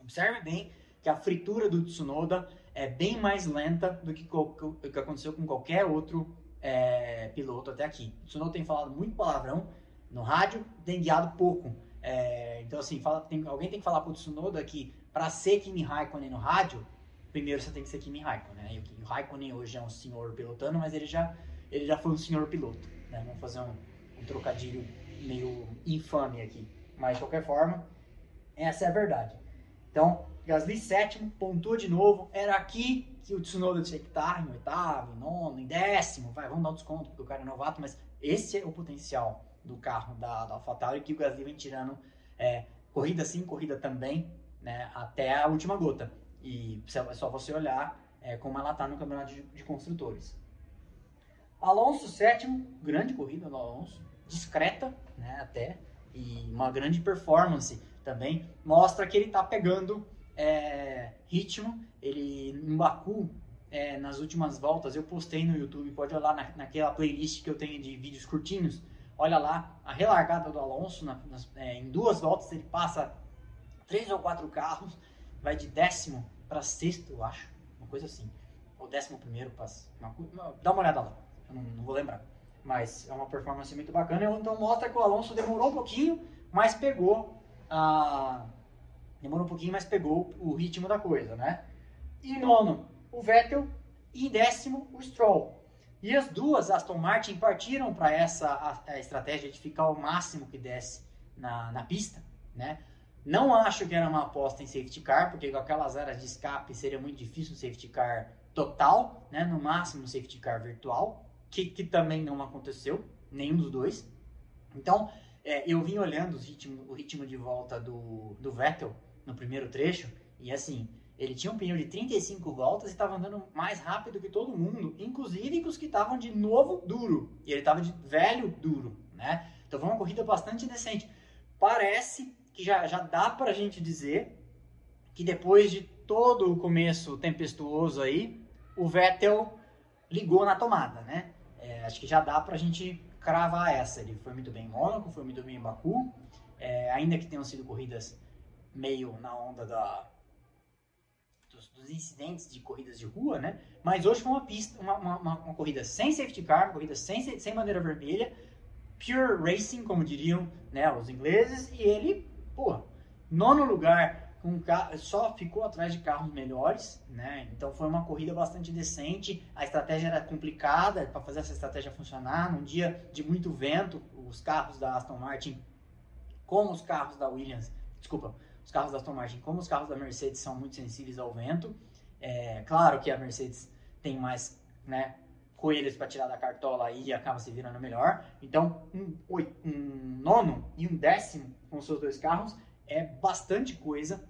Observe bem que a fritura do Tsunoda é bem mais lenta do que o que aconteceu com qualquer outro é, piloto até aqui. O Tsunoda tem falado muito palavrão no rádio, tem guiado pouco. É, então, assim, fala, tem, alguém tem que falar pro Tsunoda que para ser Kimi Raikkonen no rádio, primeiro você tem que ser Kimi Raikkonen. Né? E o Raikkonen hoje é um senhor pilotando, mas ele já, ele já foi um senhor piloto. Né? Vamos fazer um, um trocadilho meio infame aqui. Mas, de qualquer forma, essa é a verdade. Então, Gasly sétimo, pontua de novo. Era aqui que o Tsunoda tinha que estar, em oitavo, em nono, em décimo. Vai, vamos dar um desconto porque o cara é novato, mas esse é o potencial do carro da, da AlphaTauri que o Gasly vem tirando é, corrida sim, corrida também, né, até a última gota. E é só você olhar é, como ela está no campeonato de, de, construtores. Alonso, sétimo, grande corrida do Alonso, discreta né, até, e uma grande performance também. Mostra que ele está pegando é, ritmo. Ele, em Baku, é, nas últimas voltas, eu postei no YouTube, pode olhar na, naquela playlist que eu tenho de vídeos curtinhos. Olha lá a relargada do Alonso, na, nas, é, em duas voltas ele passa três ou quatro carros vai de décimo para sexto, eu acho, uma coisa assim. Ou décimo primeiro para... Dá uma olhada lá, eu não, não vou lembrar. Mas é uma performance muito bacana, então mostra que o Alonso demorou um pouquinho, mas pegou a... Demorou um pouquinho, mas pegou o ritmo da coisa, né? E nono, o Vettel. E décimo, o Stroll. E as duas Aston Martin partiram para essa a, a estratégia de ficar o máximo que desse na, na pista, né? Não acho que era uma aposta em safety car, porque com aquelas áreas de escape seria muito difícil um safety car total, né? No máximo um safety car virtual, que, que também não aconteceu, nenhum dos dois. Então, é, eu vim olhando o ritmo, o ritmo de volta do, do Vettel no primeiro trecho, e assim, ele tinha um pneu de 35 voltas e estava andando mais rápido que todo mundo, inclusive que os que estavam de novo duro. E ele estava de velho duro, né? Então foi uma corrida bastante decente. Parece que já, já dá para a gente dizer que depois de todo o começo tempestuoso aí, o Vettel ligou na tomada, né? É, acho que já dá para a gente cravar essa. Ele foi muito bem em Mônaco, foi muito bem em Baku, é, ainda que tenham sido corridas meio na onda da dos, dos, incidentes de corridas de rua, né? Mas hoje foi uma pista, uma, uma, uma, corrida sem safety car, uma corrida sem, sem bandeira vermelha, pure racing, como diriam né, os ingleses, e ele, pô, nono lugar, com só ficou atrás de carros melhores, né? Então foi uma corrida bastante decente. A estratégia era complicada para fazer essa estratégia funcionar. Num dia de muito vento, os carros da Aston Martin, como os carros da Williams, desculpa, os carros da Aston Martin, como os carros da Mercedes, são muito sensíveis ao vento. É, claro que a Mercedes tem mais né, coelhos para tirar da cartola e acaba se virando melhor. Então, um, um nono e um décimo com os seus dois carros é bastante coisa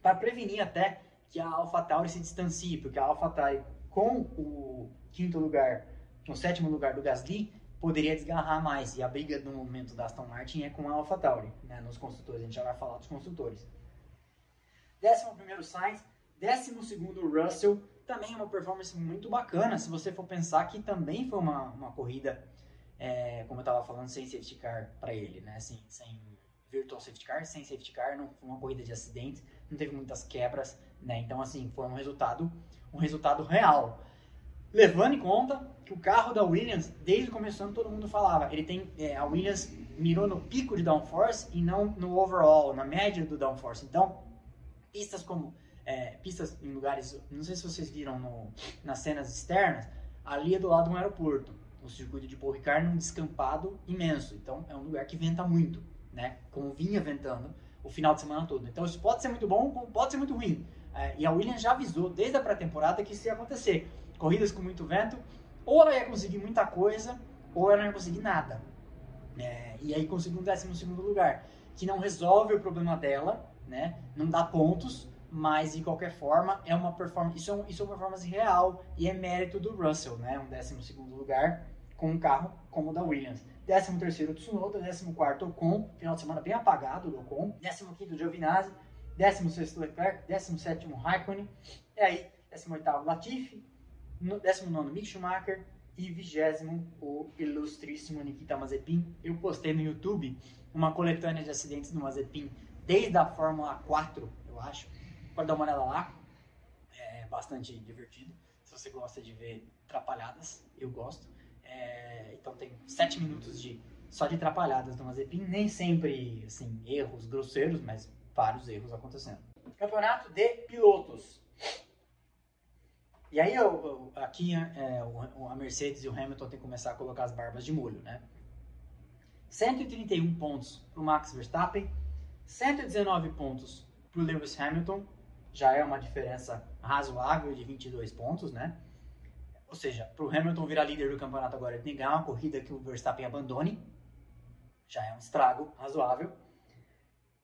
para prevenir até que a AlphaTauri se distancie, porque a AlphaTauri com o quinto lugar, o sétimo lugar do Gasly, poderia desgarrar mais. E a briga no momento da Aston Martin é com a AlphaTauri, né, nos construtores. A gente já vai falar dos construtores. Décimo primeiro Sainz, décimo segundo Russell, também uma performance muito bacana. Se você for pensar que também foi uma, uma corrida, é, como eu estava falando, sem safety car para ele, né? Assim, sem virtual safety car, sem safety car, não foi uma corrida de acidentes, não teve muitas quebras, né? Então, assim, foi um resultado, um resultado real. Levando em conta que o carro da Williams, desde o começo ano, todo mundo falava, ele tem, é, a Williams mirou no pico de downforce e não no overall, na média do downforce. Então, pistas como, é, pistas em lugares, não sei se vocês viram no, nas cenas externas, ali é do lado de um aeroporto, o circuito de Paul Ricard num descampado imenso. Então, é um lugar que venta muito, né? Como vinha ventando o final de semana todo. Então, isso pode ser muito bom, pode ser muito ruim. É, e a Williams já avisou desde a pré-temporada que isso ia acontecer corridas com muito vento, ou ela ia conseguir muita coisa, ou ela não ia conseguir nada. É, e aí conseguiu um décimo segundo lugar, que não resolve o problema dela, né? Não dá pontos, mas de qualquer forma é uma performance, isso é, um, isso é uma performance real e é mérito do Russell, né? Um décimo segundo lugar com um carro como o da Williams. Décimo terceiro Tsunoda, décimo quarto Ocon, final de semana bem apagado do Ocon, décimo quinto Giovinazzi, décimo sexto Leclerc, décimo sétimo Raikkonen, e aí décimo oitavo Latifi, 19 Mick Schumacher e 20 o ilustríssimo Nikita Mazepin. Eu postei no YouTube uma coletânea de acidentes do Mazepin desde a Fórmula 4, eu acho. Pode dar uma olhada lá, é bastante divertido. Se você gosta de ver atrapalhadas, eu gosto. É, então tem 7 minutos de só de atrapalhadas do Mazepin, nem sempre assim, erros grosseiros, mas vários erros acontecendo. Campeonato de pilotos. E aí, eu, eu, aqui, é, a Mercedes e o Hamilton têm que começar a colocar as barbas de molho, né? 131 pontos para o Max Verstappen, 119 pontos para o Lewis Hamilton, já é uma diferença razoável de 22 pontos, né? Ou seja, para o Hamilton virar líder do campeonato agora, ele tem que ganhar uma corrida que o Verstappen abandone, já é um estrago razoável.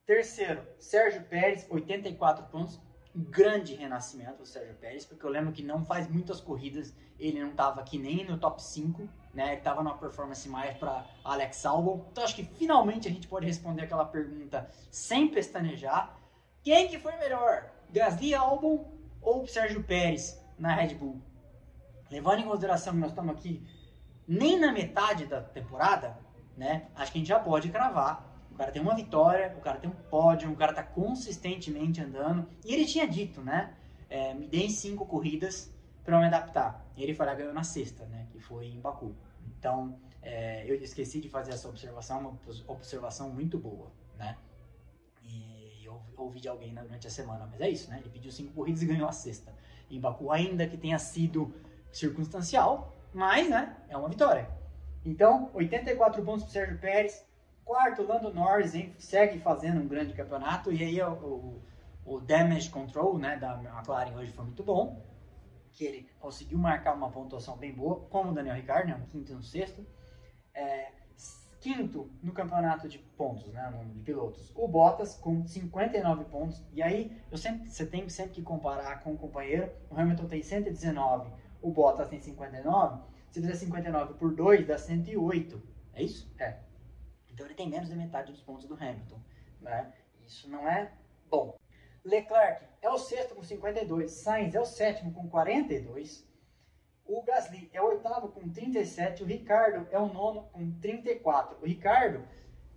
Terceiro, Sérgio Pérez, 84 pontos, grande renascimento do Sérgio Pérez, porque eu lembro que não faz muitas corridas, ele não estava aqui nem no top 5, né? Ele estava numa performance mais para Alex Albon. Então acho que finalmente a gente pode responder aquela pergunta sem pestanejar. Quem que foi melhor? Gasly Albon ou Sérgio Pérez na Red Bull? Levando em consideração que nós estamos aqui nem na metade da temporada, né? Acho que a gente já pode cravar O cara tem uma vitória, o cara tem um pódio, o cara tá consistentemente andando. E ele tinha dito, né? É, me deem cinco corridas para eu me adaptar. E ele foi lá ganhou na sexta, né? Que foi em Baku. Então, é, eu esqueci de fazer essa observação, uma observação muito boa, né? E eu ouvi de alguém durante a semana, mas é isso, né? Ele pediu cinco corridas e ganhou a sexta em Baku, ainda que tenha sido circunstancial, mas, né? É uma vitória. Então, 84 pontos para Sérgio Pérez, quarto Lando Norris, hein, segue fazendo um grande campeonato e aí o, o, o damage control, né, da McLaren hoje foi muito bom que ele conseguiu marcar uma pontuação bem boa, como o Daniel Ricciardo, né, um quinto e um sexto. É, quinto no campeonato de pontos, né, no, de pilotos, o Bottas com 59 pontos. E aí eu sempre, você tem sempre que comparar com o companheiro. O Hamilton tem 119, o Bottas tem 59. Se fizer 59 por 2, dá 108. É isso? É. Então ele tem menos da metade dos pontos do Hamilton. Né? Isso não é bom. Leclerc é o sexto com 52, Sainz é o sétimo com 42, o Gasly é o oitavo com 37, o Ricardo é o nono com 34. O Ricardo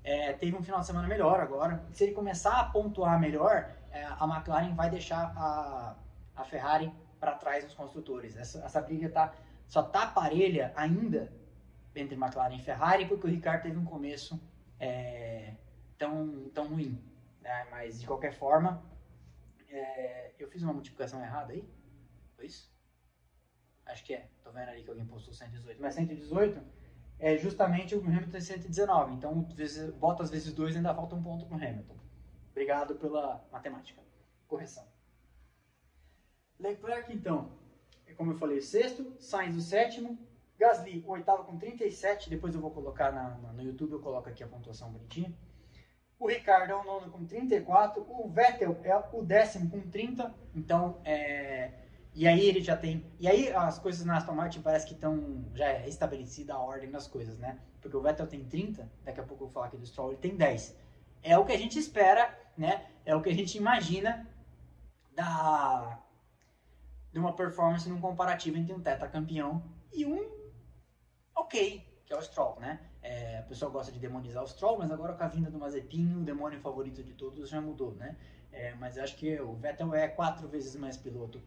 é, teve um final de semana melhor agora. Se ele começar a pontuar melhor, é, a McLaren vai deixar a, a Ferrari para trás dos construtores. Essa, essa briga tá, só tá parelha ainda entre McLaren e Ferrari, porque o Ricardo teve um começo é, tão, tão ruim. Né? Mas de qualquer forma, é, eu fiz uma multiplicação errada aí? Foi isso? Acho que é. Tô vendo ali que alguém postou 118. Mas 118 é justamente o Hamilton 119. Então, vezes, Bottas vezes 2 ainda falta um ponto pro Hamilton. Obrigado pela matemática. Correção. Leclerc, então, é como eu falei, sexto. Sainz, o sétimo. Gasly, o oitavo com 37. Depois eu vou colocar na, na, no YouTube, eu coloco aqui a pontuação bonitinha. O Ricardo é o nono com 34. O Vettel é o décimo com 30. Então, é... E aí ele já tem... E aí as coisas na Aston Martin parece que estão... Já é estabelecida a ordem das coisas, né? Porque o Vettel tem 30. Daqui a pouco eu vou falar aqui do Stroll. Ele tem 10. É o que a gente espera, né? É o que a gente imagina da... De uma performance num comparativo entre um tetracampeão e um... Ok, que é o Stroll, né? É, o pessoal gosta de demonizar os Stroll, mas agora com a vinda do Mazepin, o demônio favorito de todos já mudou, né? É, mas acho que o Vettel é quatro vezes mais piloto,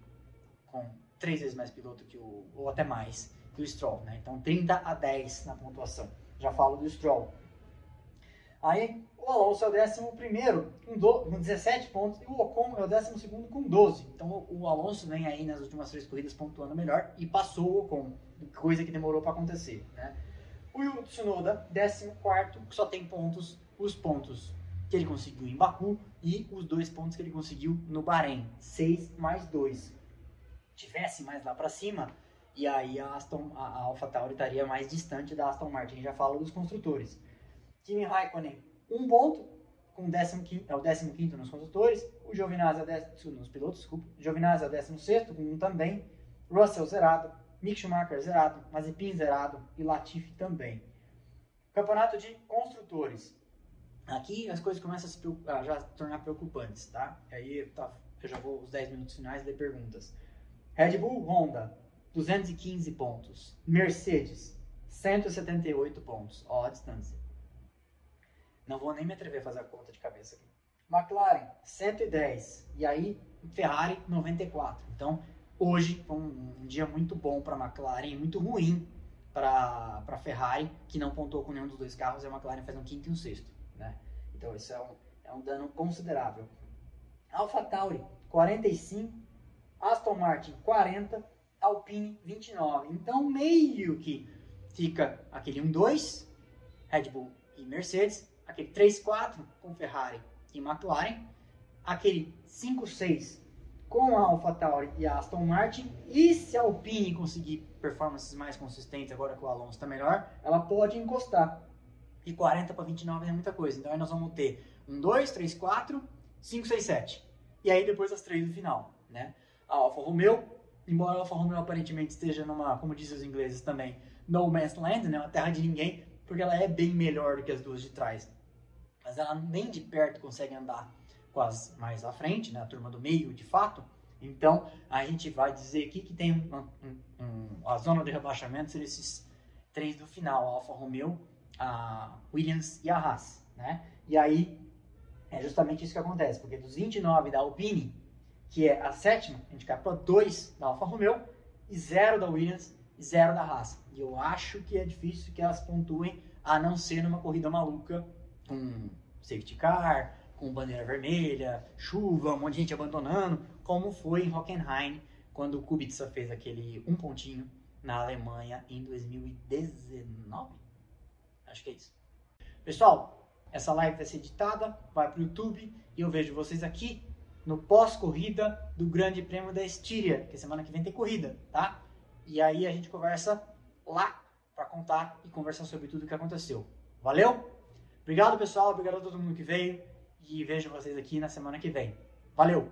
com três vezes mais piloto que o, ou até mais, que o Stroll, né? Então 30 a 10 na pontuação. Já falo do Stroll. Aí o Alonso é o décimo primeiro com, do, com 17 pontos e o Ocon é o décimo segundo com 12. Então o, Alonso vem aí nas últimas três corridas pontuando melhor e passou o Ocon, coisa que demorou para acontecer, né? O Yuki Tsunoda, 14, que só tem pontos, os pontos que ele conseguiu em Baku e os dois pontos que ele conseguiu no Bahrein. 6 mais 2. Tivesse mais lá para cima, e aí a, Aston, a, a AlphaTauri estaria mais distante da Aston Martin. Já falo dos construtores. Kimi Raikkonen, um ponto, com 15, é o 15 nos construtores. O Giovinazzi é décimo, nos pilotos, desculpa. Giovinazzi é o 16 com um também. Russell zerado. Mick Schumacher zerado, Mazepin zerado e Latifi também. Campeonato de construtores. Aqui as coisas começam a se, já se tornar preocupantes, tá? Aí tá, eu já vou os 10 minutos finais de perguntas. Red Bull, Honda, 215 pontos. Mercedes, 178 pontos. Ó a distância. Não vou nem me atrever a fazer a conta de cabeça aqui. McLaren, 110. E aí, Ferrari, 94. Então, Hoje foi um, um dia muito bom para a McLaren, muito ruim para a Ferrari, que não pontuou com nenhum dos dois carros, e a McLaren faz um quinto e um sexto. Né? Então isso é um, é um dano considerável. Alpha Tauri, 45, Aston Martin, 40, Alpine, 29. Então meio que fica aquele 1-2, Red Bull e Mercedes, aquele 3-4 com Ferrari e McLaren, aquele 5-6 com a AlphaTauri e a Aston Martin. E se a Alpine conseguir performances mais consistentes agora que o Alonso está melhor, ela pode encostar. E 40 para 29 é muita coisa. Então aí nós vamos ter um 2, 3, 4, 5, 6, 7. E aí depois as três do final, né? A Alfa Romeo, embora a Alfa Romeo aparentemente esteja numa, como dizem os ingleses também, no man's land, né? Uma terra de ninguém, porque ela é bem melhor do que as duas de trás. Mas ela nem de perto consegue andar com as mais à frente, né, a turma do meio de fato. Então, a gente vai dizer aqui que tem um, um, a zona de rebaixamento seriam esses três do final, a Alfa Romeo, a Williams e a Haas. Né? E aí é justamente isso que acontece, porque dos 29 da Alpine, que é a sétima, a gente cai para 2 da Alfa Romeo e 0 da Williams 0 da Haas. E eu acho que é difícil que elas pontuem, a não ser numa corrida maluca com safety car, com bandeira vermelha, chuva, um monte de gente abandonando, como foi em Hockenheim, quando o Kubica fez aquele um pontinho na Alemanha em 2019. Acho que é isso. Pessoal, essa live vai ser editada, vai para o YouTube e eu vejo vocês aqui no pós-corrida do Grande Prêmio da Estíria, que semana que vem tem corrida, tá? E aí a gente conversa lá para contar e conversar sobre tudo o que aconteceu. Valeu? Obrigado, pessoal. Obrigado a todo mundo que veio. E vejo vocês aqui na semana que vem. Valeu!